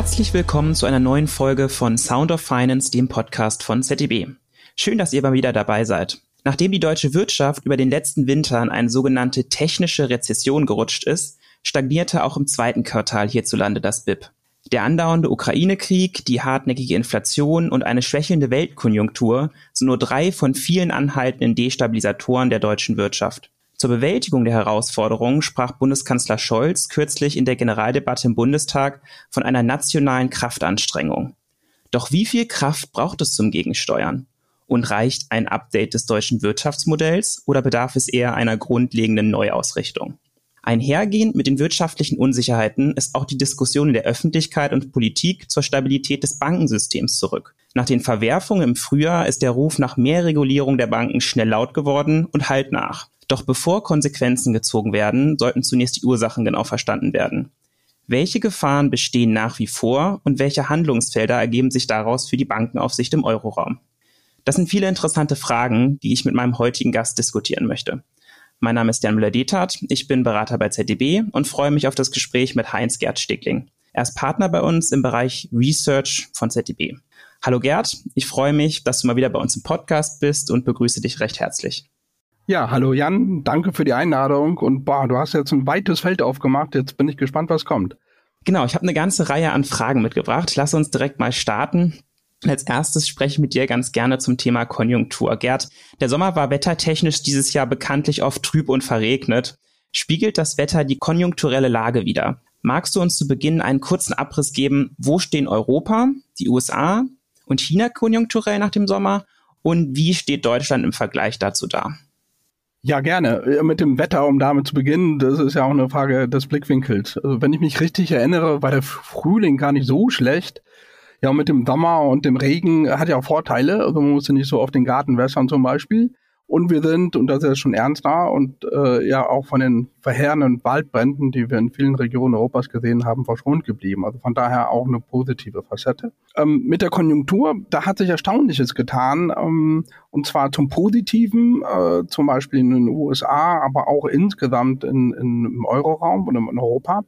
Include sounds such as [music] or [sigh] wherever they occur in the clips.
Herzlich willkommen zu einer neuen Folge von Sound of Finance, dem Podcast von ZDB. Schön, dass ihr mal wieder dabei seid. Nachdem die deutsche Wirtschaft über den letzten Winter in eine sogenannte technische Rezession gerutscht ist, stagnierte auch im zweiten Quartal hierzulande das BIP. Der andauernde Ukraine-Krieg, die hartnäckige Inflation und eine schwächelnde Weltkonjunktur sind nur drei von vielen anhaltenden Destabilisatoren der deutschen Wirtschaft. Zur Bewältigung der Herausforderungen sprach Bundeskanzler Scholz kürzlich in der Generaldebatte im Bundestag von einer nationalen Kraftanstrengung. Doch wie viel Kraft braucht es zum Gegensteuern? Und reicht ein Update des deutschen Wirtschaftsmodells oder bedarf es eher einer grundlegenden Neuausrichtung? Einhergehend mit den wirtschaftlichen Unsicherheiten ist auch die Diskussion in der Öffentlichkeit und Politik zur Stabilität des Bankensystems zurück. Nach den Verwerfungen im Frühjahr ist der Ruf nach mehr Regulierung der Banken schnell laut geworden und halt nach. Doch bevor Konsequenzen gezogen werden, sollten zunächst die Ursachen genau verstanden werden. Welche Gefahren bestehen nach wie vor und welche Handlungsfelder ergeben sich daraus für die Bankenaufsicht im Euroraum? Das sind viele interessante Fragen, die ich mit meinem heutigen Gast diskutieren möchte. Mein Name ist Jan Müller-Dethat, ich bin Berater bei ZDB und freue mich auf das Gespräch mit Heinz-Gerd Stegling. Er ist Partner bei uns im Bereich Research von ZDB. Hallo Gerd, ich freue mich, dass du mal wieder bei uns im Podcast bist und begrüße dich recht herzlich. Ja, hallo Jan, danke für die Einladung und boah, du hast jetzt ein weites Feld aufgemacht. Jetzt bin ich gespannt, was kommt. Genau, ich habe eine ganze Reihe an Fragen mitgebracht. Lass uns direkt mal starten. Als erstes spreche ich mit dir ganz gerne zum Thema Konjunktur. Gerd, der Sommer war wettertechnisch dieses Jahr bekanntlich oft trüb und verregnet. Spiegelt das Wetter die konjunkturelle Lage wider? Magst du uns zu Beginn einen kurzen Abriss geben, wo stehen Europa, die USA und China konjunkturell nach dem Sommer und wie steht Deutschland im Vergleich dazu da? Ja, gerne. Äh, mit dem Wetter, um damit zu beginnen, das ist ja auch eine Frage des Blickwinkels. Also wenn ich mich richtig erinnere, war der Frühling gar nicht so schlecht. Ja, mit dem Sommer und dem Regen hat ja auch Vorteile. Also man musste nicht so auf den Garten wässern zum Beispiel. Und wir sind, und das ist schon ernster, und äh, ja auch von den verheerenden Waldbränden, die wir in vielen Regionen Europas gesehen haben, verschont geblieben. Also von daher auch eine positive Facette. Ähm, mit der Konjunktur, da hat sich Erstaunliches getan, ähm, und zwar zum Positiven, äh, zum Beispiel in den USA, aber auch insgesamt in, in, im Euroraum und in Europa.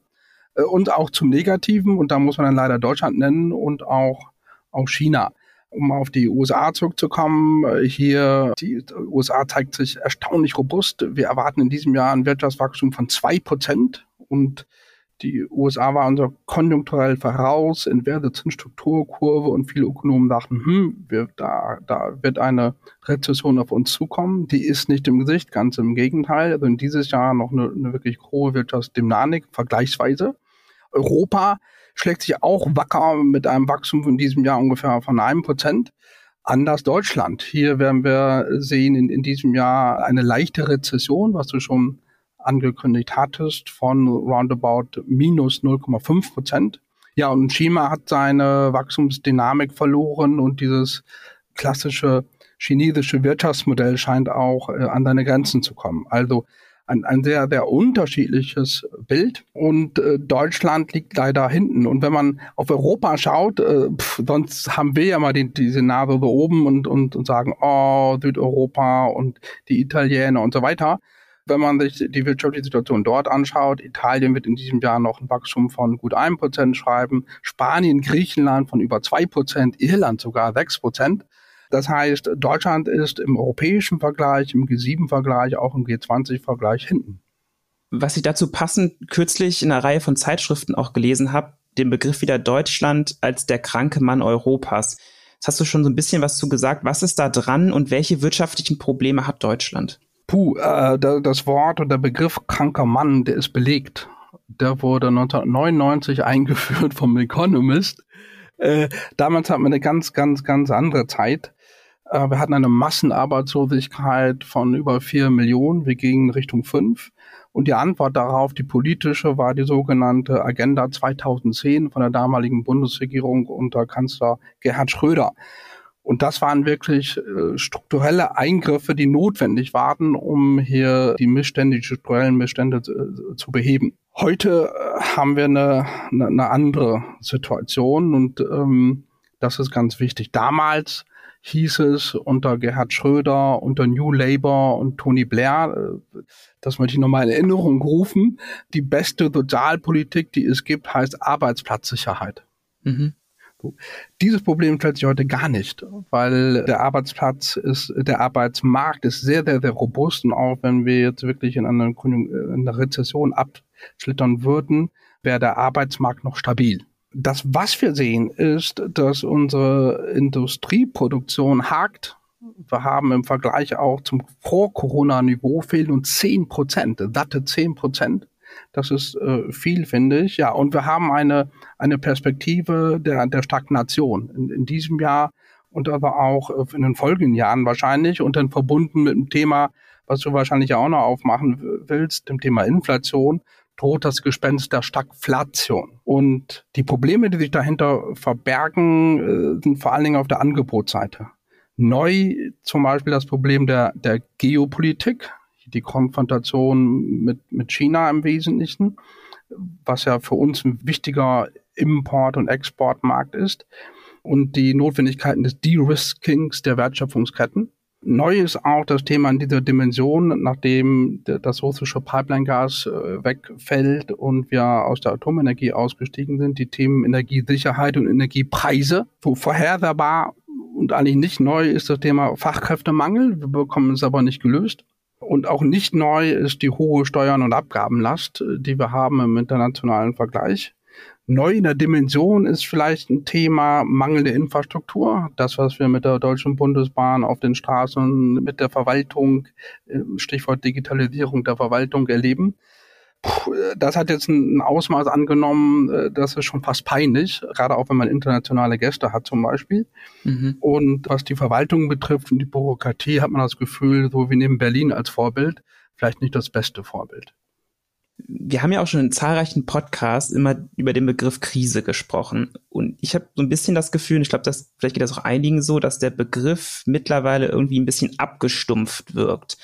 Äh, und auch zum Negativen, und da muss man dann leider Deutschland nennen und auch, auch China um auf die USA zurückzukommen, äh, hier, die USA zeigt sich erstaunlich robust. Wir erwarten in diesem Jahr ein Wirtschaftswachstum von zwei Prozent und die USA waren so konjunkturell voraus, inverse Zinsstrukturkurve und viele Ökonomen dachten, hm, wir, da, da wird eine Rezession auf uns zukommen. Die ist nicht im Gesicht, ganz im Gegenteil. Also in dieses Jahr noch eine, eine wirklich hohe Wirtschaftsdynamik, vergleichsweise. Europa schlägt sich auch wacker mit einem Wachstum in diesem Jahr ungefähr von einem Prozent. Anders Deutschland. Hier werden wir sehen in, in diesem Jahr eine leichte Rezession, was du schon angekündigt hattest, von roundabout minus 0,5 Prozent. Ja, und China hat seine Wachstumsdynamik verloren und dieses klassische chinesische Wirtschaftsmodell scheint auch äh, an seine Grenzen zu kommen. Also ein, ein sehr, sehr unterschiedliches Bild und äh, Deutschland liegt leider hinten. Und wenn man auf Europa schaut, äh, pf, sonst haben wir ja mal die, diese Nase so oben und, und, und sagen, oh, Südeuropa und die Italiener und so weiter. Wenn man sich die wirtschaftliche Situation dort anschaut, Italien wird in diesem Jahr noch ein Wachstum von gut einem Prozent schreiben, Spanien, Griechenland von über zwei Prozent, Irland sogar sechs Prozent. Das heißt, Deutschland ist im europäischen Vergleich, im G7-Vergleich, auch im G20-Vergleich hinten. Was ich dazu passend kürzlich in einer Reihe von Zeitschriften auch gelesen habe, den Begriff wieder Deutschland als der kranke Mann Europas. Jetzt hast du schon so ein bisschen was zu gesagt. Was ist da dran und welche wirtschaftlichen Probleme hat Deutschland? Puh, äh, das Wort und der Begriff kranker Mann, der ist belegt. Der wurde 1999 [laughs] eingeführt vom Economist. Äh, damals hatten wir eine ganz, ganz, ganz andere Zeit. Äh, wir hatten eine Massenarbeitslosigkeit von über vier Millionen. Wir gingen Richtung fünf. Und die Antwort darauf, die politische, war die sogenannte Agenda 2010 von der damaligen Bundesregierung unter Kanzler Gerhard Schröder. Und das waren wirklich äh, strukturelle Eingriffe, die notwendig waren, um hier die Missstände, die strukturellen Missstände äh, zu beheben. Heute äh, haben wir eine, eine, andere Situation und ähm, das ist ganz wichtig. Damals hieß es unter Gerhard Schröder, unter New Labour und Tony Blair, äh, das möchte ich nochmal in Erinnerung rufen, die beste Sozialpolitik, die es gibt, heißt Arbeitsplatzsicherheit. Mhm. Dieses Problem stellt sich heute gar nicht, weil der Arbeitsplatz ist, der Arbeitsmarkt ist sehr, sehr, sehr robust und auch wenn wir jetzt wirklich in einer, in einer Rezession abschlittern würden, wäre der Arbeitsmarkt noch stabil. Das, was wir sehen, ist, dass unsere Industrieproduktion hakt. Wir haben im Vergleich auch zum Vor-Corona-Niveau fehlen uns 10 Prozent, satte 10 Prozent. Das ist äh, viel, finde ich. Ja, und wir haben eine, eine Perspektive der, der Stagnation in, in diesem Jahr und aber auch in den folgenden Jahren wahrscheinlich und dann verbunden mit dem Thema, was du wahrscheinlich auch noch aufmachen willst, dem Thema Inflation, droht das Gespenst der Stagflation. Und die Probleme, die sich dahinter verbergen, äh, sind vor allen Dingen auf der Angebotsseite. Neu zum Beispiel das Problem der, der Geopolitik, die Konfrontation mit, mit China im Wesentlichen, was ja für uns ein wichtiger Import- und Exportmarkt ist und die Notwendigkeiten des De-Riskings der Wertschöpfungsketten. Neu ist auch das Thema in dieser Dimension, nachdem das russische Pipeline-Gas äh, wegfällt und wir aus der Atomenergie ausgestiegen sind, die Themen Energiesicherheit und Energiepreise. Wo vorhersehbar und eigentlich nicht neu ist das Thema Fachkräftemangel. Wir bekommen es aber nicht gelöst. Und auch nicht neu ist die hohe Steuern- und Abgabenlast, die wir haben im internationalen Vergleich. Neu in der Dimension ist vielleicht ein Thema mangelnde Infrastruktur. Das, was wir mit der Deutschen Bundesbahn auf den Straßen, mit der Verwaltung, äh, Stichwort Digitalisierung der Verwaltung erleben das hat jetzt ein Ausmaß angenommen, äh, das ist schon fast peinlich, gerade auch wenn man internationale Gäste hat zum Beispiel. Mhm. Und was die Verwaltung betrifft und die Bürokratie, hat man das Gefühl, so wie neben Berlin als Vorbild, vielleicht nicht das beste Vorbild. Wir haben ja auch schon in zahlreichen Podcasts immer über den Begriff Krise gesprochen. Und ich habe so ein bisschen das Gefühl, und ich glaube, vielleicht geht das auch einigen so, dass der Begriff mittlerweile irgendwie ein bisschen abgestumpft wirkt.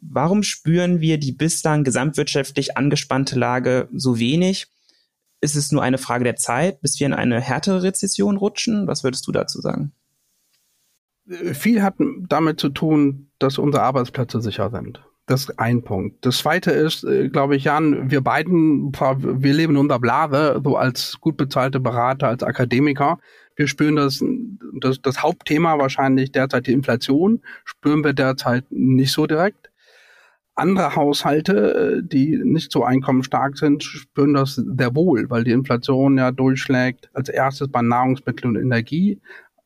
Warum spüren wir die bislang gesamtwirtschaftlich angespannte Lage so wenig? Ist es nur eine Frage der Zeit, bis wir in eine härtere Rezession rutschen? Was würdest du dazu sagen? Viel hat damit zu tun, dass unsere Arbeitsplätze sicher sind. Das ist ein Punkt. Das zweite ist, äh, glaube ich, Jan, wir beiden, wir leben in unserer Blase, so als gut bezahlte Berater, als Akademiker. Wir spüren das, das, das Hauptthema wahrscheinlich derzeit die Inflation, spüren wir derzeit nicht so direkt. Andere Haushalte, äh, die nicht so einkommensstark sind, spüren das sehr wohl, weil die Inflation ja durchschlägt als erstes bei Nahrungsmittel und Energie,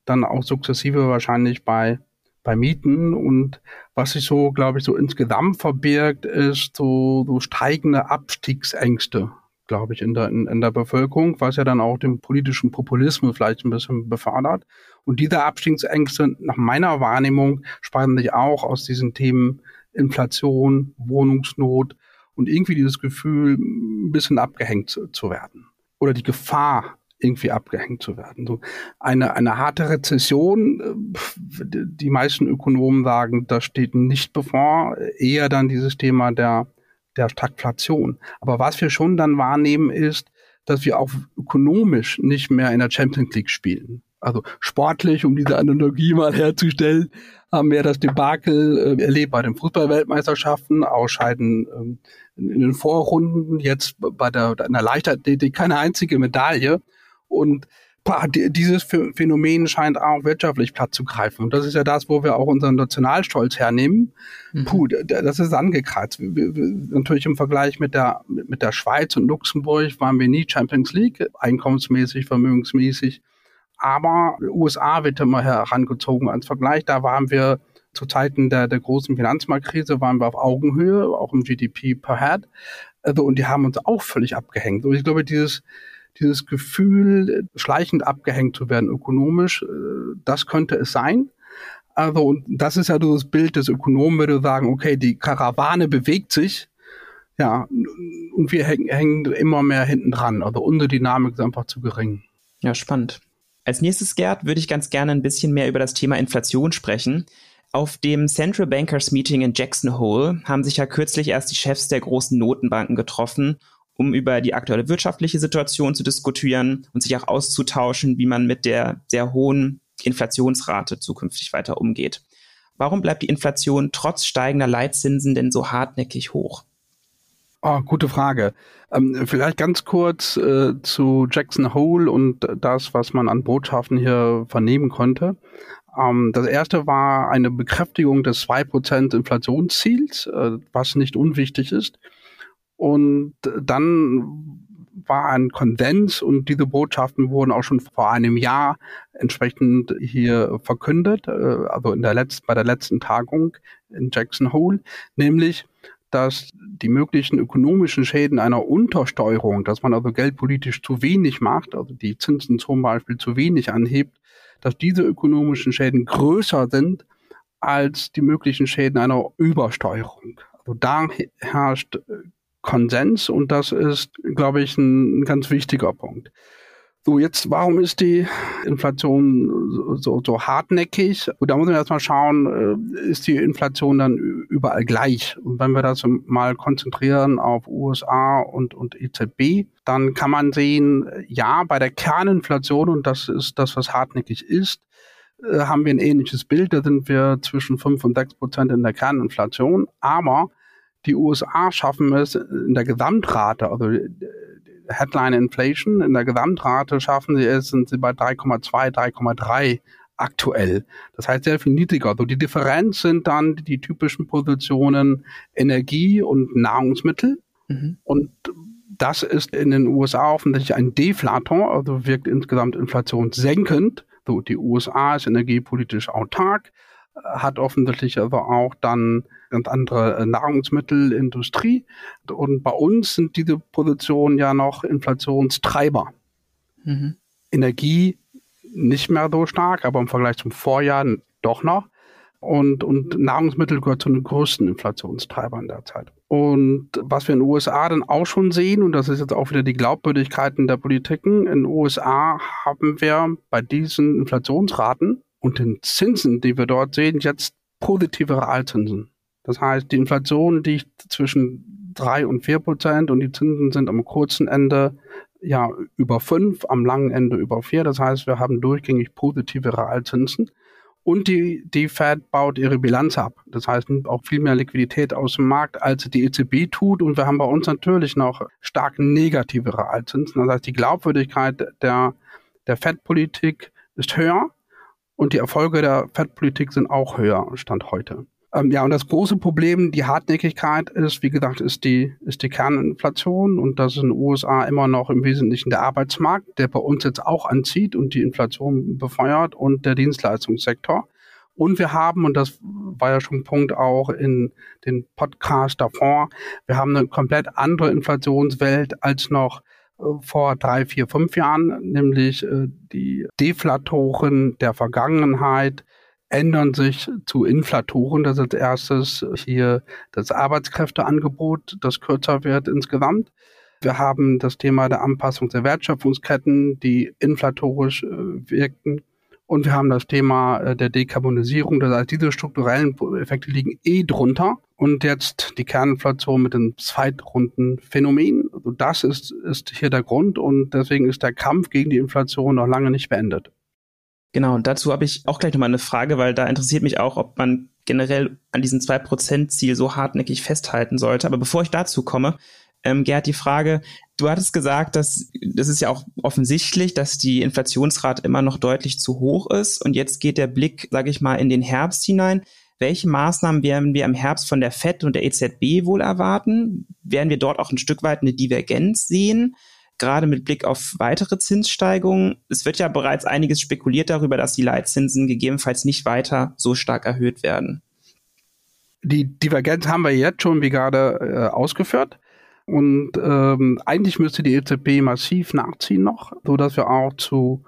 dann auch sukzessive wahrscheinlich bei bei Mieten und was sich so, glaube ich, so insgesamt verbirgt, ist so, so steigende Abstiegsängste, glaube ich, in der, in, in der Bevölkerung, was ja dann auch den politischen Populismus vielleicht ein bisschen befördert. Und diese Abstiegsängste, nach meiner Wahrnehmung, speisen sich auch aus diesen Themen Inflation, Wohnungsnot und irgendwie dieses Gefühl, ein bisschen abgehängt zu, zu werden. Oder die Gefahr, irgendwie abgehängt zu werden. So eine, eine harte Rezession, äh, die meisten Ökonomen sagen, das steht nicht bevor, eher dann dieses Thema der, der Stagflation. Aber was wir schon dann wahrnehmen ist, dass wir auch ökonomisch nicht mehr in der Champions League spielen. Also sportlich, um diese Analogie mal herzustellen, haben wir das Debakel äh, erlebt bei den Fußballweltmeisterschaften, Ausscheiden ähm, in, den Vorrunden, jetzt bei der, in der Leichtathletik keine einzige Medaille. Und boah, dieses Phänomen scheint auch wirtschaftlich Platz zu greifen. Und das ist ja das, wo wir auch unseren Nationalstolz hernehmen. Mhm. Puh, das ist angekratzt. Natürlich im Vergleich mit der, mit der Schweiz und Luxemburg waren wir nie Champions League, einkommensmäßig, vermögensmäßig. Aber USA wird immer herangezogen als Vergleich. Da waren wir zu Zeiten der, der großen Finanzmarktkrise waren wir auf Augenhöhe, auch im GDP per Head. Also, und die haben uns auch völlig abgehängt. Und ich glaube, dieses, dieses Gefühl, schleichend abgehängt zu werden ökonomisch, äh, das könnte es sein. Also, und das ist ja das Bild des Ökonomen, würde sagen, okay, die Karawane bewegt sich, ja, und wir hängen, hängen immer mehr hinten dran. Also unsere Dynamik ist einfach zu gering. Ja, spannend. Als nächstes, Gerd, würde ich ganz gerne ein bisschen mehr über das Thema Inflation sprechen. Auf dem Central Bankers Meeting in Jackson Hole haben sich ja kürzlich erst die Chefs der großen Notenbanken getroffen, um über die aktuelle wirtschaftliche Situation zu diskutieren und sich auch auszutauschen, wie man mit der sehr hohen Inflationsrate zukünftig weiter umgeht. Warum bleibt die Inflation trotz steigender Leitzinsen denn so hartnäckig hoch? Oh, gute Frage. Ähm, vielleicht ganz kurz äh, zu Jackson Hole und das, was man an Botschaften hier vernehmen konnte. Ähm, das erste war eine Bekräftigung des 2% Inflationsziels, äh, was nicht unwichtig ist. Und dann war ein Konsens und diese Botschaften wurden auch schon vor einem Jahr entsprechend hier verkündet, äh, also in der letzten, bei der letzten Tagung in Jackson Hole, nämlich dass die möglichen ökonomischen Schäden einer Untersteuerung, dass man also geldpolitisch zu wenig macht, also die Zinsen zum Beispiel zu wenig anhebt, dass diese ökonomischen Schäden größer sind als die möglichen Schäden einer Übersteuerung. Also da herrscht Konsens und das ist, glaube ich, ein, ganz wichtiger Punkt. So, jetzt, warum ist die Inflation so, so hartnäckig? Und da muss man erstmal schauen, äh, ist die Inflation dann überall gleich? Und wenn wir das mal konzentrieren auf USA und, und EZB, dann kann man sehen, ja, bei der Kerninflation, und das ist das, was hartnäckig ist, äh, haben wir ein ähnliches Bild. Da sind wir zwischen 5 und 6 Prozent in der Kerninflation. Aber die USA schaffen es in der Gesamtrate, also Headline Inflation. In der Gesamtrate schaffen sie es, sind sie bei 3,2, 3,3 aktuell. Das heißt sehr viel niedriger. Also die Differenz sind dann die typischen Positionen Energie und Nahrungsmittel. Mhm. Und das ist in den USA offensichtlich ein Deflator, also wirkt insgesamt inflationssenkend. So, die USA ist energiepolitisch autark hat offensichtlich aber auch dann ganz andere äh, Nahrungsmittelindustrie. Und bei uns sind diese Positionen ja noch Inflationstreiber. Mhm. Energie nicht mehr so stark, aber im Vergleich zum Vorjahr doch noch. Und, und Nahrungsmittel gehört zu den größten Inflationstreibern derzeit. Und was wir in den USA dann auch schon sehen, und das ist jetzt auch wieder die Glaubwürdigkeiten der Politiken, in den USA haben wir bei diesen Inflationsraten und den Zinsen, die wir dort sehen, jetzt positive Realzinsen. Das heißt, die Inflation liegt zwischen drei und vier Prozent und die Zinsen sind am kurzen Ende ja über fünf, am langen Ende über vier. Das heißt, wir haben durchgängig positive Realzinsen. Und die, die Fed baut ihre Bilanz ab. Das heißt, nimmt auch viel mehr Liquidität aus dem Markt, als die EZB tut. Und wir haben bei uns natürlich noch stark negative Realzinsen. Das heißt, die Glaubwürdigkeit der, der Fed-Politik ist höher. Und die Erfolge der Fettpolitik sind auch höher, Stand heute. Ähm, ja, und das große Problem, die Hartnäckigkeit ist, wie gesagt, ist die, ist die Kerninflation und das ist in den USA immer noch im Wesentlichen der Arbeitsmarkt, der bei uns jetzt auch anzieht und die Inflation befeuert und der Dienstleistungssektor. Und wir haben, und das war ja schon ein Punkt auch in den Podcast davor, wir haben eine komplett andere Inflationswelt als noch vor drei, vier, fünf Jahren, nämlich äh, die Deflatoren der Vergangenheit ändern sich zu Inflatoren. Das ist als erstes hier das Arbeitskräfteangebot, das kürzer wird insgesamt. Wir haben das Thema der Anpassung der Wertschöpfungsketten, die inflatorisch äh, wirken. Und wir haben das Thema äh, der Dekarbonisierung. Das heißt, diese strukturellen Effekte liegen eh drunter. Und jetzt die Kerninflation mit dem Zweitrundenphänomen. Also das ist, ist hier der Grund und deswegen ist der Kampf gegen die Inflation noch lange nicht beendet. Genau, und dazu habe ich auch gleich nochmal eine Frage, weil da interessiert mich auch, ob man generell an diesem 2%-Ziel so hartnäckig festhalten sollte. Aber bevor ich dazu komme, ähm, Gerd, die Frage, du hattest gesagt, dass das ist ja auch offensichtlich, dass die Inflationsrate immer noch deutlich zu hoch ist. Und jetzt geht der Blick, sage ich mal, in den Herbst hinein. Welche Maßnahmen werden wir im Herbst von der FED und der EZB wohl erwarten? Werden wir dort auch ein Stück weit eine Divergenz sehen? Gerade mit Blick auf weitere Zinssteigerungen. Es wird ja bereits einiges spekuliert darüber, dass die Leitzinsen gegebenenfalls nicht weiter so stark erhöht werden. Die Divergenz haben wir jetzt schon, wie gerade äh, ausgeführt. Und ähm, eigentlich müsste die EZB massiv nachziehen noch, so dass wir auch zu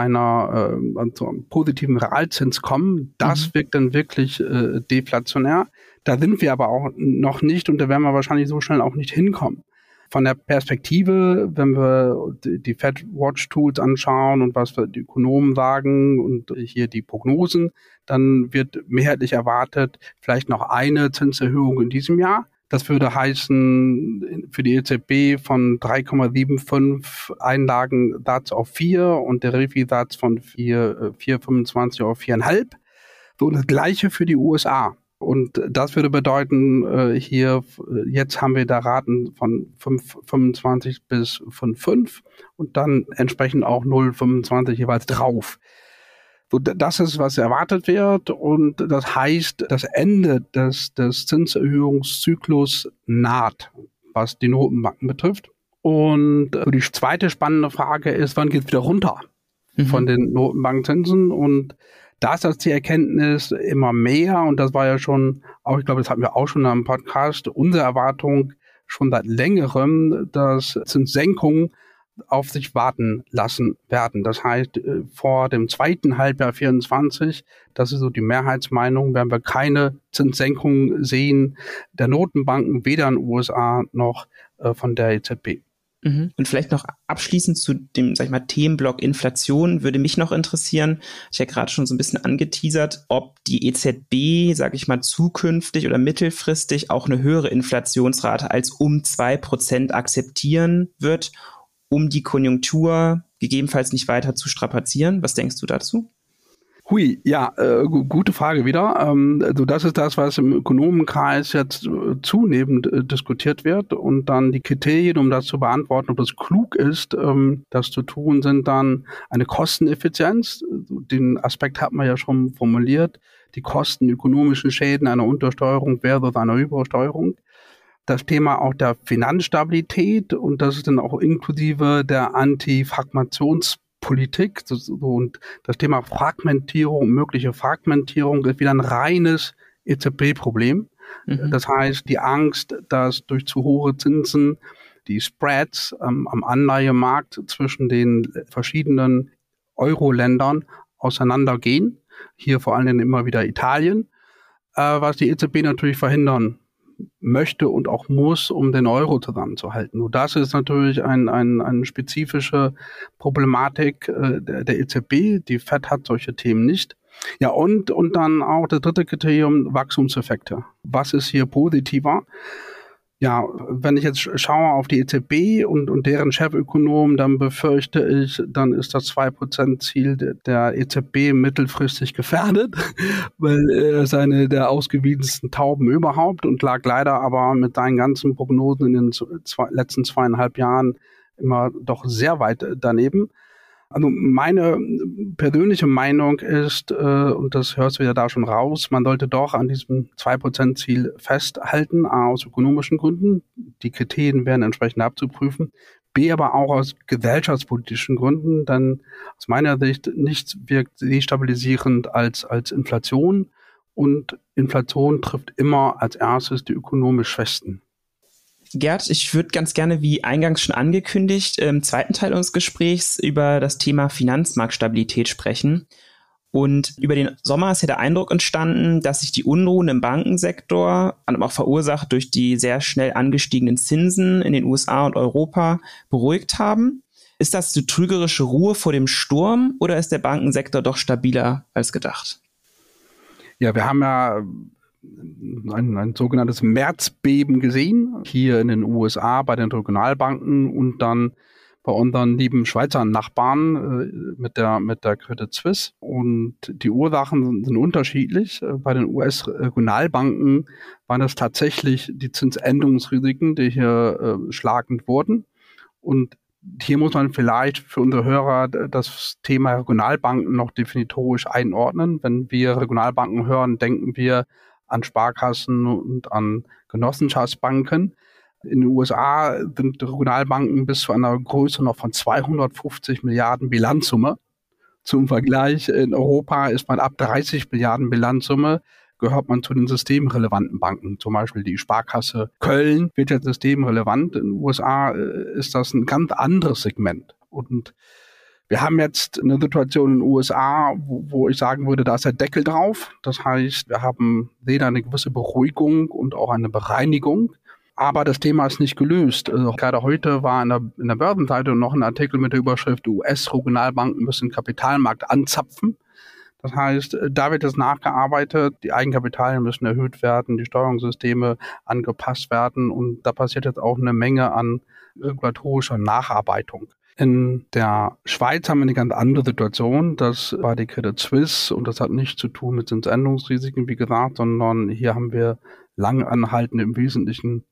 einer äh, zu einem positiven Realzins kommen. Das mhm. wirkt dann wirklich äh, deflationär. Da sind wir aber auch noch nicht und da werden wir wahrscheinlich so schnell auch nicht hinkommen. Von der Perspektive, wenn wir die Fed Watch Tools anschauen und was die Ökonomen sagen und hier die Prognosen, dann wird mehrheitlich erwartet, vielleicht noch eine Zinserhöhung in diesem Jahr. Das würde heißen, für die EZB von 3,75 Einlagensatz auf 4 und der Refi-Satz von 4, 4,25 auf 4,5. So das gleiche für die USA. Und das würde bedeuten, äh, hier, jetzt haben wir da Raten von 5, 25 bis von 5 und dann entsprechend auch 0,25 jeweils drauf. Das ist, was erwartet wird und das heißt, das Ende des, des Zinserhöhungszyklus naht, was die Notenbanken betrifft. Und die zweite spannende Frage ist, wann geht es wieder runter mhm. von den Notenbankzinsen? Und da ist das die Erkenntnis immer mehr, und das war ja schon, auch ich glaube, das hatten wir auch schon am Podcast, unsere Erwartung schon seit längerem, dass Zinssenkungen auf sich warten lassen werden. Das heißt, äh, vor dem zweiten Halbjahr 24, das ist so die Mehrheitsmeinung, werden wir keine Zinssenkung sehen der Notenbanken, weder in den USA noch äh, von der EZB. Mhm. Und vielleicht noch abschließend zu dem, sag ich mal, Themenblock Inflation würde mich noch interessieren. Ich habe gerade schon so ein bisschen angeteasert, ob die EZB, sage ich mal, zukünftig oder mittelfristig auch eine höhere Inflationsrate als um zwei Prozent akzeptieren wird um die Konjunktur gegebenenfalls nicht weiter zu strapazieren? Was denkst du dazu? Hui, ja, äh, gute Frage wieder. Ähm, also das ist das, was im Ökonomenkreis jetzt äh, zunehmend äh, diskutiert wird. Und dann die Kriterien, um das zu beantworten, ob das klug ist, ähm, das zu tun, sind dann eine Kosteneffizienz. Den Aspekt hat man ja schon formuliert. Die Kosten, ökonomischen Schäden einer Untersteuerung versus einer Übersteuerung das Thema auch der Finanzstabilität und das ist dann auch inklusive der Antifragmentationspolitik und das Thema Fragmentierung, mögliche Fragmentierung ist wieder ein reines EZB-Problem. Mhm. Das heißt, die Angst, dass durch zu hohe Zinsen die Spreads ähm, am Anleihemarkt zwischen den verschiedenen Euro-Ländern auseinandergehen. Hier vor allen Dingen immer wieder Italien, äh, was die EZB natürlich verhindern möchte und auch muss, um den Euro zusammenzuhalten. Und das ist natürlich ein, ein, eine spezifische Problematik äh, der, der EZB. Die FED hat solche Themen nicht. Ja, und, und dann auch das dritte Kriterium, Wachstumseffekte. Was ist hier positiver? Ja, wenn ich jetzt schaue auf die EZB und, und deren Chefökonom, dann befürchte ich, dann ist das 2%-Ziel der EZB mittelfristig gefährdet, [laughs] weil er ist eine der ausgewiesensten Tauben überhaupt und lag leider aber mit seinen ganzen Prognosen in den zwei, letzten zweieinhalb Jahren immer doch sehr weit daneben. Also meine persönliche Meinung ist, äh, und das hörst du ja da schon raus, man sollte doch an diesem 2%-Ziel festhalten, A, aus ökonomischen Gründen. Die Kriterien werden entsprechend abzuprüfen. B, aber auch aus gesellschaftspolitischen Gründen, denn aus meiner Sicht nichts wirkt destabilisierend als, als Inflation. Und Inflation trifft immer als erstes die ökonomisch Schwächsten. Gerd, ich würde ganz gerne, wie eingangs schon angekündigt, im zweiten Teil unseres Gesprächs über das Thema Finanzmarktstabilität sprechen. Und über den Sommer ist ja der Eindruck entstanden, dass sich die Unruhen im Bankensektor, auch verursacht durch die sehr schnell angestiegenen Zinsen in den USA und Europa, beruhigt haben. Ist das die trügerische Ruhe vor dem Sturm oder ist der Bankensektor doch stabiler als gedacht? Ja, wir haben ja ein, ein sogenanntes Märzbeben gesehen, hier in den USA bei den Regionalbanken und dann bei unseren lieben Schweizer Nachbarn äh, mit der mit der Credit Suisse und die Ursachen sind, sind unterschiedlich. Äh, bei den US-Regionalbanken waren es tatsächlich die Zinsänderungsrisiken, die hier äh, schlagend wurden und hier muss man vielleicht für unsere Hörer das Thema Regionalbanken noch definitorisch einordnen. Wenn wir Regionalbanken hören, denken wir an Sparkassen und an Genossenschaftsbanken. In den USA sind Regionalbanken bis zu einer Größe noch von 250 Milliarden Bilanzsumme. Zum Vergleich, in Europa ist man ab 30 Milliarden Bilanzsumme, gehört man zu den systemrelevanten Banken. Zum Beispiel die Sparkasse Köln wird jetzt systemrelevant. In den USA äh, ist das ein ganz anderes Segment. Und wir haben jetzt eine Situation in den USA, wo, wo, ich sagen würde, da ist der Deckel drauf. Das heißt, wir haben weder eine gewisse Beruhigung und auch eine Bereinigung. Aber das Thema ist nicht gelöst. Also gerade heute war in der, in der Börsenseite noch ein Artikel mit der Überschrift US-Regionalbanken müssen Kapitalmarkt anzapfen. Das heißt, da wird es nachgearbeitet, die Eigenkapitalien müssen erhöht werden, die Steuerungssysteme angepasst werden und da passiert jetzt auch eine Menge an regulatorischer Nacharbeitung. In der Schweiz haben wir eine ganz andere Situation. Das war die Credit Suisse und das hat nichts zu tun mit Zinsänderungsrisiken, wie gesagt, sondern hier haben wir lang anhaltende im Wesentlichen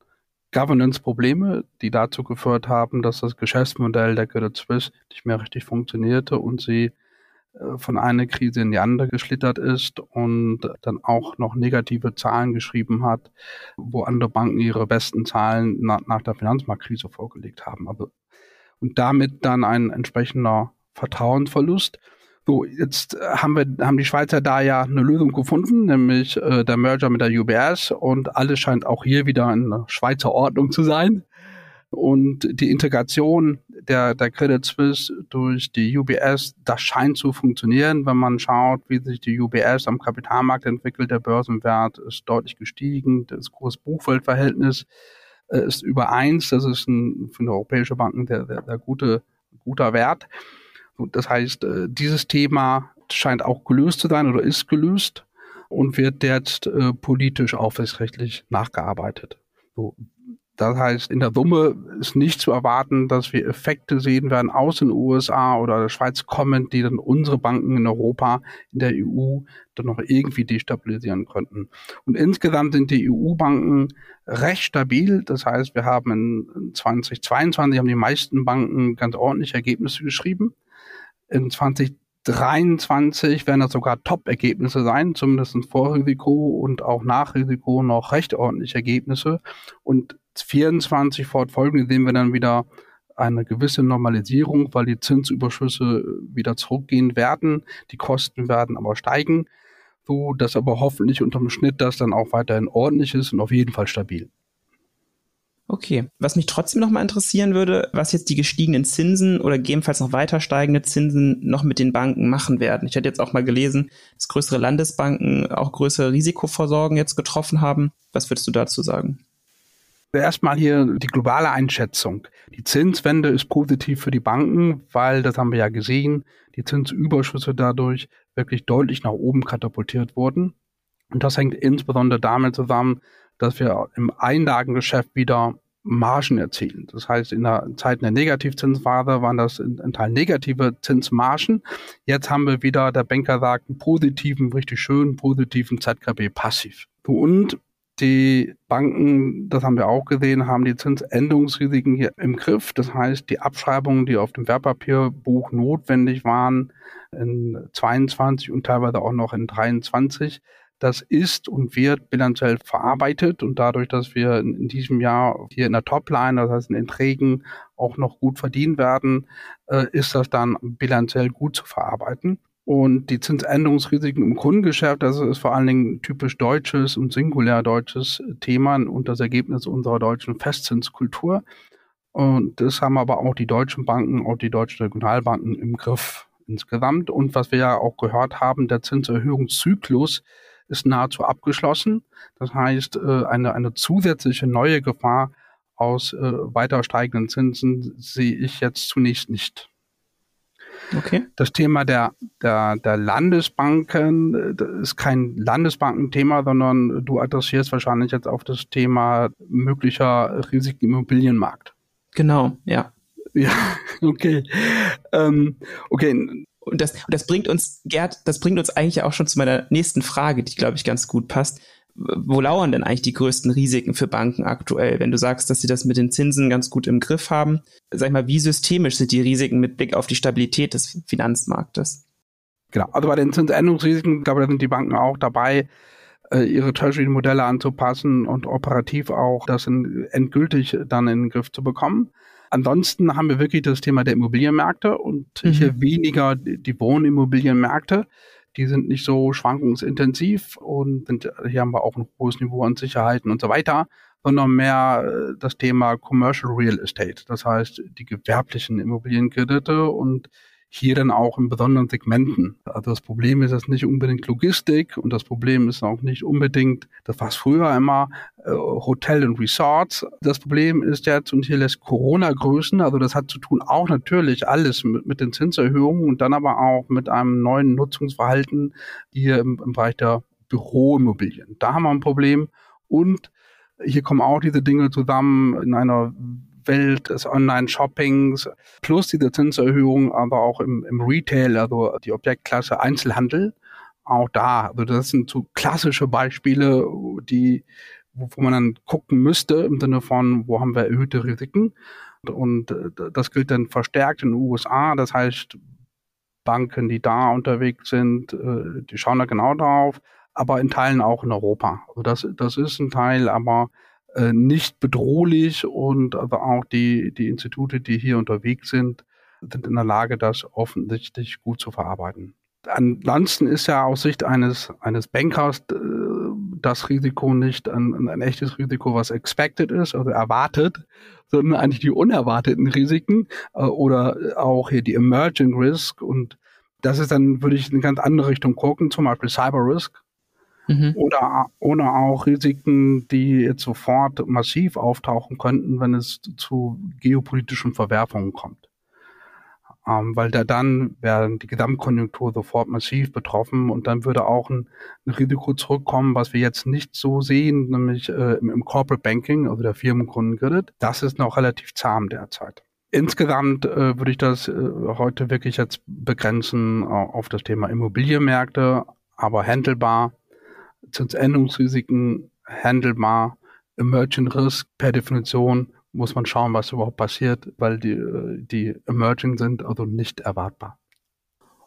Governance-Probleme, die dazu geführt haben, dass das Geschäftsmodell der Credit Suisse nicht mehr richtig funktionierte und sie äh, von einer Krise in die andere geschlittert ist und dann auch noch negative Zahlen geschrieben hat, wo andere Banken ihre besten Zahlen nach, nach der Finanzmarktkrise vorgelegt haben. Also, und damit dann ein entsprechender Vertrauensverlust. So, jetzt äh, haben wir, haben die Schweizer da ja eine Lösung gefunden, nämlich äh, der Merger mit der UBS und alles scheint auch hier wieder in Schweizer Ordnung zu sein. Und die Integration der, der Credit Suisse durch die UBS, das scheint zu funktionieren, wenn man schaut, wie sich die UBS am Kapitalmarkt entwickelt. Der Börsenwert ist deutlich gestiegen, das große Buchfeldverhältnis äh, ist über eins. Das ist ein, für eine europäische Banken der, der, der gute, guter Wert. Das heißt, äh, dieses Thema scheint auch gelöst zu sein oder ist gelöst und wird jetzt äh, politisch aufsichtsrechtlich nachgearbeitet. So. Das heißt, in der Summe ist nicht zu erwarten, dass wir Effekte sehen werden aus den USA oder der Schweiz kommend, die dann unsere Banken in Europa, in der EU dann noch irgendwie destabilisieren könnten. Und insgesamt sind die EU-Banken recht stabil. Das heißt, wir haben in 2022 haben die meisten Banken ganz ordentliche Ergebnisse geschrieben in 2023 werden das sogar Top-Ergebnisse sein, zumindest vor Risiko und auch nach Risiko noch recht ordentliche Ergebnisse. Und 24 fortfolgende sehen wir dann wieder eine gewisse Normalisierung, weil die Zinsüberschüsse wieder zurückgehen werden, die Kosten werden aber steigen, so dass aber hoffentlich unterm Schnitt das dann auch weiterhin ordentlich ist und auf jeden Fall stabil. Okay. Was mich trotzdem nochmal interessieren würde, was jetzt die gestiegenen Zinsen oder gegebenenfalls noch weiter steigende Zinsen noch mit den Banken machen werden. Ich hätte jetzt auch mal gelesen, dass größere Landesbanken auch größere Risikovorsorgen jetzt getroffen haben. Was würdest du dazu sagen? Erstmal hier die globale Einschätzung. Die Zinswende ist positiv für die Banken, weil, das haben wir ja gesehen, die Zinsüberschüsse dadurch wirklich deutlich nach oben katapultiert wurden. Und das hängt insbesondere damit zusammen, dass wir im Einlagengeschäft wieder Margen erzielen. Das heißt, in der Zeit der Negativzinsphase waren das in, in Teil negative Zinsmargen. Jetzt haben wir wieder, der Banker sagt, einen positiven, richtig schönen positiven ZKB passiv. Und die Banken, das haben wir auch gesehen, haben die Zinsänderungsrisiken hier im Griff. Das heißt, die Abschreibungen, die auf dem Wertpapierbuch notwendig waren in 22 und teilweise auch noch in 23, das ist und wird bilanziell verarbeitet und dadurch, dass wir in, diesem Jahr hier in der Topline, das heißt in den Trägen, auch noch gut verdienen werden, äh, ist das dann bilanziell gut zu verarbeiten. Und die Zinsänderungsrisiken im Kundengeschäft, das ist vor allen Dingen typisch deutsches und singulär deutsches Thema und das Ergebnis unserer deutschen Festzinskultur. Und das haben aber auch die deutschen Banken, auch die deutschen Regionalbanken im Griff insgesamt. Und was wir ja auch gehört haben, der Zinserhöhungszyklus ist nahezu abgeschlossen. Das heißt, äh, eine, eine zusätzliche neue Gefahr aus äh, weiter steigenden Zinsen sehe ich jetzt zunächst nicht. Okay. Das Thema der, der, der Landesbanken das ist kein Landesbankenthema, sondern du adressierst wahrscheinlich jetzt auf das Thema möglicher Risiken im Immobilienmarkt. Genau, ja. Ja, [laughs] okay. Ähm, okay, und das, das bringt uns, Gerd, das bringt uns eigentlich auch schon zu meiner nächsten Frage, die, glaube ich, ganz gut passt. Wo lauern denn eigentlich die größten Risiken für Banken aktuell? Wenn du sagst, dass sie das mit den Zinsen ganz gut im Griff haben, sag ich mal, wie systemisch sind die Risiken mit Blick auf die Stabilität des Finanzmarktes? Genau, also bei den Zinsänderungsrisiken, glaube ich, da sind die Banken auch dabei, äh, ihre Treasury-Modelle anzupassen und operativ auch das in, endgültig dann in den Griff zu bekommen. Ansonsten haben wir wirklich das Thema der Immobilienmärkte und mhm. hier weniger die Wohnimmobilienmärkte. Die sind nicht so schwankungsintensiv und sind, hier haben wir auch ein hohes Niveau an Sicherheiten und so weiter, sondern mehr äh, das Thema Commercial Real Estate. Das heißt, die gewerblichen Immobilienkredite und hier dann auch in besonderen Segmenten. Also das Problem ist jetzt nicht unbedingt Logistik und das Problem ist auch nicht unbedingt, das war es früher immer, äh, Hotel und Resorts. Das Problem ist jetzt, und hier lässt Corona grüßen, also das hat zu tun auch natürlich alles mit, mit den Zinserhöhungen und dann aber auch mit einem neuen Nutzungsverhalten hier im, im Bereich der Büroimmobilien. Da haben wir ein Problem und hier kommen auch diese Dinge zusammen in einer Welt des Online-Shoppings plus diese Zinserhöhung, aber auch im, im Retail, also die Objektklasse Einzelhandel. Auch da, also das sind so klassische Beispiele, die, wo, man dann gucken müsste im Sinne von, wo haben wir erhöhte Risiken. Und äh, das gilt dann verstärkt in den USA. Das heißt, Banken, die da unterwegs sind, äh, die schauen da genau drauf, aber in Teilen auch in Europa. Also das, das ist ein Teil, aber äh, nicht bedrohlich und aber auch die, die Institute, die hier unterwegs sind, sind in der Lage, das offensichtlich gut zu verarbeiten. Ansonsten ist ja aus Sicht eines, eines Bankers äh, das Risiko nicht ein, ein echtes Risiko, was expected ist, also erwartet, sondern eigentlich die unerwarteten Risiken äh, oder auch hier die Emerging Risk. Und das ist dann, würde ich in eine ganz andere Richtung gucken, zum Beispiel Cyber Risk. Mhm. Oder, oder auch Risiken, die jetzt sofort massiv auftauchen könnten, wenn es zu geopolitischen Verwerfungen kommt ähm, weil da dann wäre die Gesamtkonjunktur sofort massiv betroffen und dann würde auch ein, ein Risiko zurückkommen, was wir jetzt nicht so sehen, nämlich äh, im, im, Corporate Banking, also der Firmenkundenkredit. Das ist noch relativ zahm derzeit. Insgesamt äh, würde ich das äh, heute wirklich jetzt begrenzen auf das Thema Immobilienmärkte, aber handelbar, Zinsänderungsrisiken handelbar, Emerging Risk per Definition muss man schauen, was überhaupt passiert, weil die, die emerging sind, also nicht erwartbar.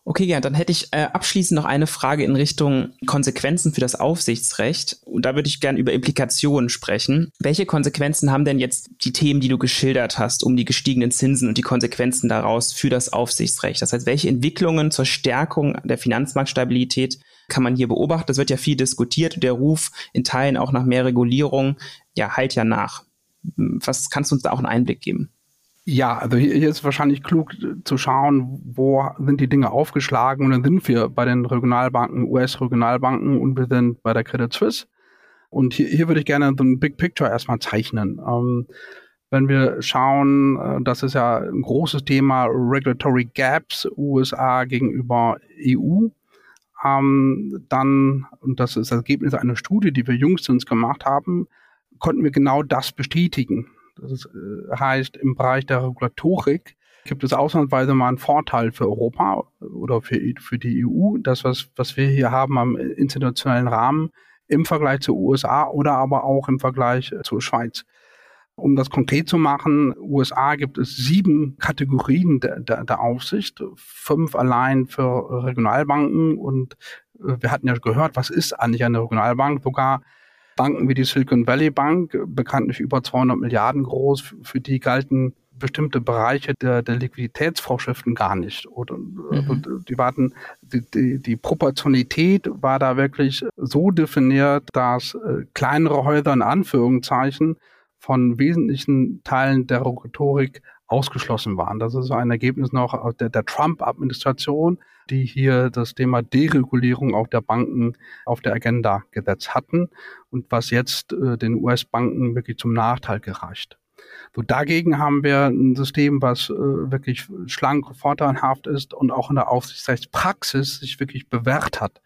Okay, ja, dann hätte ich äh, abschließend noch eine Frage in Richtung Konsequenzen für das Aufsichtsrecht. Und da würde ich gerne über Implikationen sprechen. Welche Konsequenzen haben denn jetzt die Themen, die du geschildert hast, um die gestiegenen Zinsen und die Konsequenzen daraus für das Aufsichtsrecht? Das heißt, welche Entwicklungen zur Stärkung der Finanzmarktstabilität kann man hier beobachten? Das wird ja viel diskutiert. Der Ruf in Teilen auch nach mehr Regulierung, ja, halt ja nach. Was kannst du uns da auch einen Einblick geben? Ja, also hier, ist wahrscheinlich klug zu schauen, wo sind die Dinge aufgeschlagen und dann sind wir bei den Regionalbanken, US-Regionalbanken und wir sind bei der Credit Suisse. Und hier, hier würde ich gerne so ein Big Picture erstmal zeichnen. Ähm, wenn wir schauen, äh, das ist ja ein großes Thema, Regulatory Gaps USA gegenüber EU, ähm, dann, und das ist das Ergebnis einer Studie, die wir jüngstens gemacht haben, konnten wir genau das bestätigen. Das äh, heißt, im Bereich der Regulatorik gibt es ausnahmsweise mal einen Vorteil für Europa oder für, für die EU. Das, was, was wir hier haben am internationalen Rahmen im Vergleich zu USA oder aber auch im Vergleich zur Schweiz. Um das konkret zu machen, USA gibt es sieben Kategorien der, der, der Aufsicht, fünf allein für Regionalbanken und äh, wir hatten ja gehört, was ist eigentlich eine Regionalbank? Sogar Banken wie die Silicon Valley Bank, bekanntlich über 200 Milliarden groß, für die galten bestimmte Bereiche der, der Liquiditätsvorschriften gar nicht. Oder, mhm. die warten, die, die, die Proportionalität war da wirklich so definiert, dass äh, kleinere Häuser in Anführungszeichen von wesentlichen Teilen der Rhetorik ausgeschlossen waren. Das ist ein Ergebnis noch der, der Trump-Administration, die hier das Thema Deregulierung auch der Banken auf der Agenda gesetzt hatten und was jetzt äh, den US-Banken wirklich zum Nachteil gereicht. So dagegen haben wir ein System, was äh, wirklich schlank, vorteilhaft ist und auch in der Aufsichtsrechtspraxis sich wirklich bewährt hat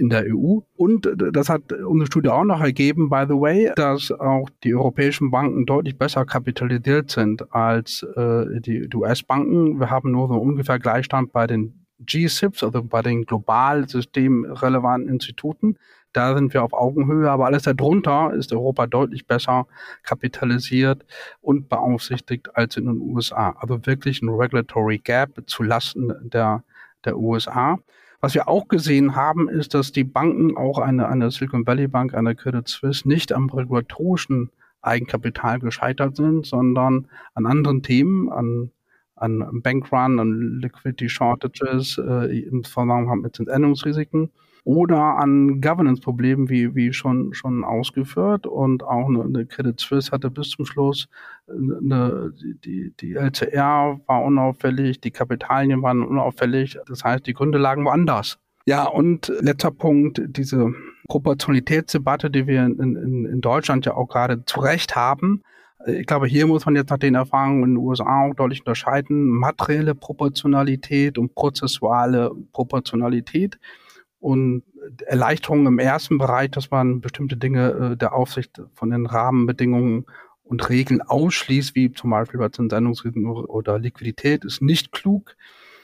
in der EU. Und das hat unsere Studie auch noch ergeben, by the way, dass auch die europäischen Banken deutlich besser kapitalisiert sind als äh, die, die US-Banken. Wir haben nur so ungefähr Gleichstand bei den G-SIPs, also bei den global systemrelevanten Instituten. Da sind wir auf Augenhöhe, aber alles darunter ist Europa deutlich besser kapitalisiert und beaufsichtigt als in den USA. Also wirklich ein Regulatory Gap zu Lasten der, der USA. Was wir auch gesehen haben, ist, dass die Banken, auch eine, eine Silicon Valley Bank, eine Credit Suisse, nicht am regulatorischen Eigenkapital gescheitert sind, sondern an anderen Themen, an, an Bankrun, an Liquidity Shortages, äh, im Zusammenhang mit Zinsänderungsrisiken oder an Governance-Problemen, wie, wie schon, schon ausgeführt. Und auch eine, eine Credit Suisse hatte bis zum Schluss eine, die, die LCR war unauffällig, die Kapitalien waren unauffällig. Das heißt, die Gründe lagen woanders. Ja, und letzter Punkt, diese Proportionalitätsdebatte, die wir in, in, in Deutschland ja auch gerade zu Recht haben. Ich glaube, hier muss man jetzt nach den Erfahrungen in den USA auch deutlich unterscheiden. Materielle Proportionalität und prozessuale Proportionalität und Erleichterungen im ersten Bereich, dass man bestimmte Dinge äh, der Aufsicht von den Rahmenbedingungen und Regeln ausschließt, wie zum Beispiel bei Zinsänderungsrisiken oder Liquidität, ist nicht klug.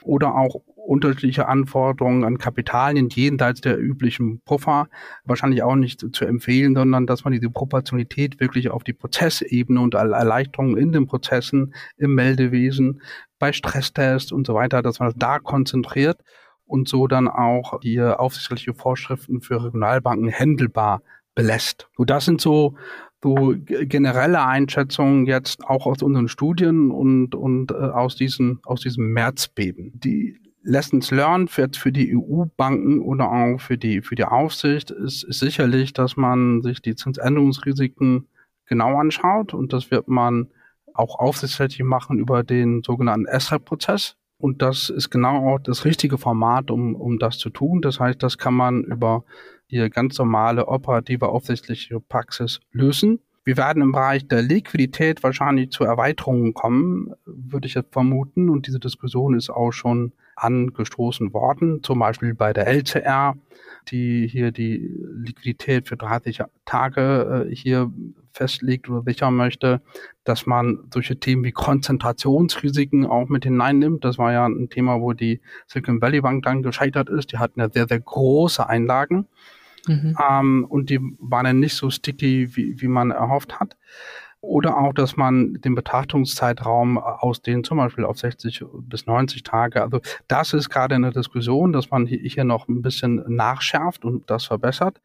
Oder auch unterschiedliche Anforderungen an Kapitalien jenseits der üblichen Puffer wahrscheinlich auch nicht zu empfehlen, sondern dass man diese Proportionalität wirklich auf die Prozessebene und Erleichterungen in den Prozessen, im Meldewesen, bei Stresstests und so weiter, dass man das da konzentriert und so dann auch die aufsichtsrechtliche Vorschriften für Regionalbanken händelbar belässt. Und das sind so so generelle Einschätzungen jetzt auch aus unseren Studien und, und äh, aus, diesen, aus diesem Märzbeben. Die Lessons learned für, für die EU-Banken oder auch für die, für die Aufsicht ist, ist sicherlich, dass man sich die Zinsänderungsrisiken genau anschaut und das wird man auch aufsichtsrechtlich machen über den sogenannten SREP-Prozess. Und das ist genau auch das richtige Format, um, um das zu tun. Das heißt, das kann man über die ganz normale operative aufsichtliche Praxis lösen. Wir werden im Bereich der Liquidität wahrscheinlich zu Erweiterungen kommen, würde ich jetzt vermuten. Und diese Diskussion ist auch schon angestoßen worden, zum Beispiel bei der LCR, die hier die Liquidität für 30 Tage äh, hier festlegt oder sichern möchte, dass man solche Themen wie Konzentrationsrisiken auch mit hineinnimmt. Das war ja ein Thema, wo die Silicon Valley Bank dann gescheitert ist. Die hatten ja sehr, sehr große Einlagen. Mhm. Ähm, und die waren dann nicht so sticky, wie, wie man erhofft hat. Oder auch, dass man den Betrachtungszeitraum ausdehnt, zum Beispiel auf 60 bis 90 Tage. Also das ist gerade eine Diskussion, dass man hier noch ein bisschen nachschärft und das verbessert.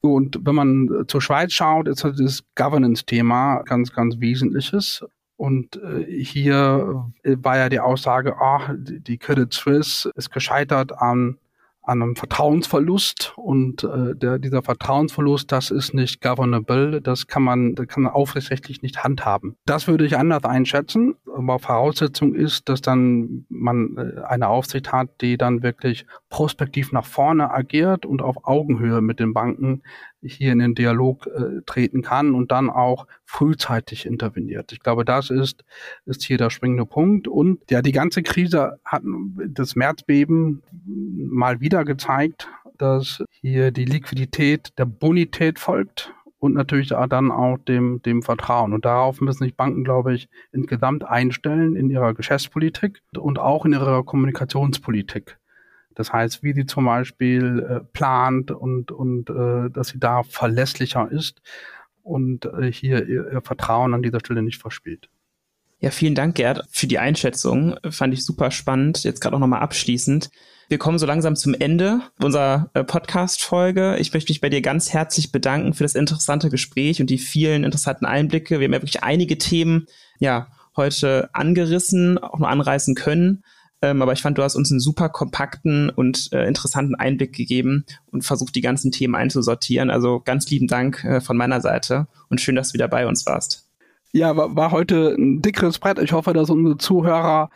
Und wenn man zur Schweiz schaut, ist das Governance-Thema ganz, ganz wesentliches. Und äh, hier war ja die Aussage, ach, die Credit Suisse ist gescheitert an an einem Vertrauensverlust und äh, der, dieser Vertrauensverlust, das ist nicht governable, das kann man, das kann man aufsichtsrechtlich nicht handhaben. Das würde ich anders einschätzen, aber Voraussetzung ist, dass dann man äh, eine Aufsicht hat, die dann wirklich prospektiv nach vorne agiert und auf Augenhöhe mit den Banken hier in den Dialog äh, treten kann und dann auch frühzeitig interveniert. Ich glaube, das ist, ist hier der springende Punkt. Und ja, die ganze Krise hat das Märzbeben mal wieder gezeigt, dass hier die Liquidität der Bonität folgt und natürlich dann auch dem, dem Vertrauen. Und darauf müssen sich Banken, glaube ich, insgesamt einstellen in ihrer Geschäftspolitik und auch in ihrer Kommunikationspolitik. Das heißt, wie sie zum Beispiel äh, plant und, und äh, dass sie da verlässlicher ist und äh, hier ihr, ihr Vertrauen an dieser Stelle nicht verspielt. Ja, vielen Dank, Gerd, für die Einschätzung. Fand ich super spannend. Jetzt gerade auch nochmal abschließend. Wir kommen so langsam zum Ende unserer äh, Podcast-Folge. Ich möchte mich bei dir ganz herzlich bedanken für das interessante Gespräch und die vielen interessanten Einblicke. Wir haben ja wirklich einige Themen, ja, heute angerissen, auch nur anreißen können. Ähm, aber ich fand, du hast uns einen super kompakten und äh, interessanten Einblick gegeben und versucht, die ganzen Themen einzusortieren. Also ganz lieben Dank äh, von meiner Seite und schön, dass du wieder bei uns warst. Ja, war, war heute ein dickeres Brett. Ich hoffe, dass unsere Zuhörer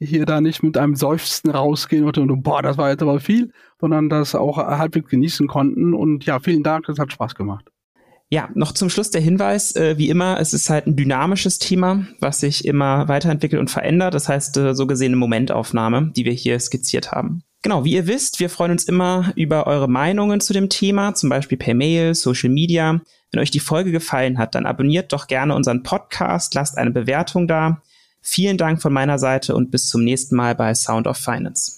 hier da nicht mit einem Seufzen rausgehen und boah, das war jetzt aber viel, sondern das auch halbwegs genießen konnten. Und ja, vielen Dank, es hat Spaß gemacht. Ja, noch zum Schluss der Hinweis, äh, wie immer, es ist halt ein dynamisches Thema, was sich immer weiterentwickelt und verändert. Das heißt, äh, so gesehen eine Momentaufnahme, die wir hier skizziert haben. Genau, wie ihr wisst, wir freuen uns immer über eure Meinungen zu dem Thema, zum Beispiel per Mail, Social Media. Wenn euch die Folge gefallen hat, dann abonniert doch gerne unseren Podcast, lasst eine Bewertung da. Vielen Dank von meiner Seite und bis zum nächsten Mal bei Sound of Finance.